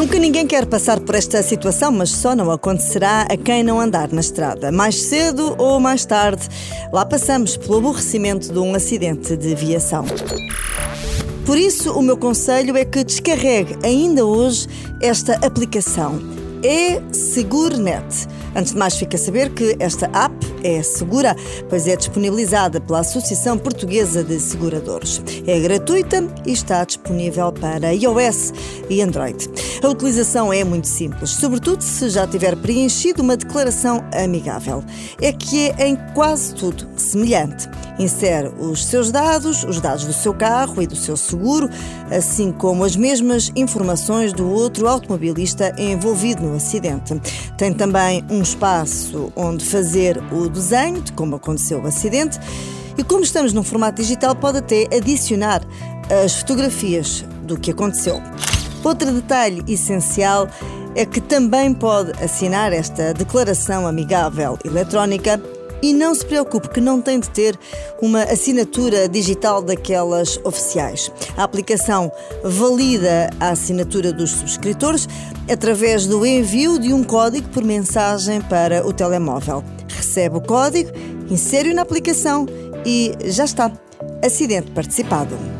Nunca ninguém quer passar por esta situação, mas só não acontecerá a quem não andar na estrada. Mais cedo ou mais tarde, lá passamos pelo aborrecimento de um acidente de viação. Por isso, o meu conselho é que descarregue ainda hoje esta aplicação. É SegureNet. Antes de mais, fica a saber que esta app é segura, pois é disponibilizada pela Associação Portuguesa de Seguradores. É gratuita e está disponível para iOS e Android. A utilização é muito simples, sobretudo se já tiver preenchido uma declaração amigável. É que é em quase tudo semelhante. Insere os seus dados, os dados do seu carro e do seu seguro, assim como as mesmas informações do outro automobilista envolvido no acidente. Tem também um espaço onde fazer o desenho de como aconteceu o acidente e, como estamos num formato digital, pode até adicionar as fotografias do que aconteceu. Outro detalhe essencial é que também pode assinar esta declaração amigável eletrónica e não se preocupe que não tem de ter uma assinatura digital daquelas oficiais. A aplicação valida a assinatura dos subscritores através do envio de um código por mensagem para o telemóvel. Recebe o código, insere-o na aplicação e já está. Acidente participado.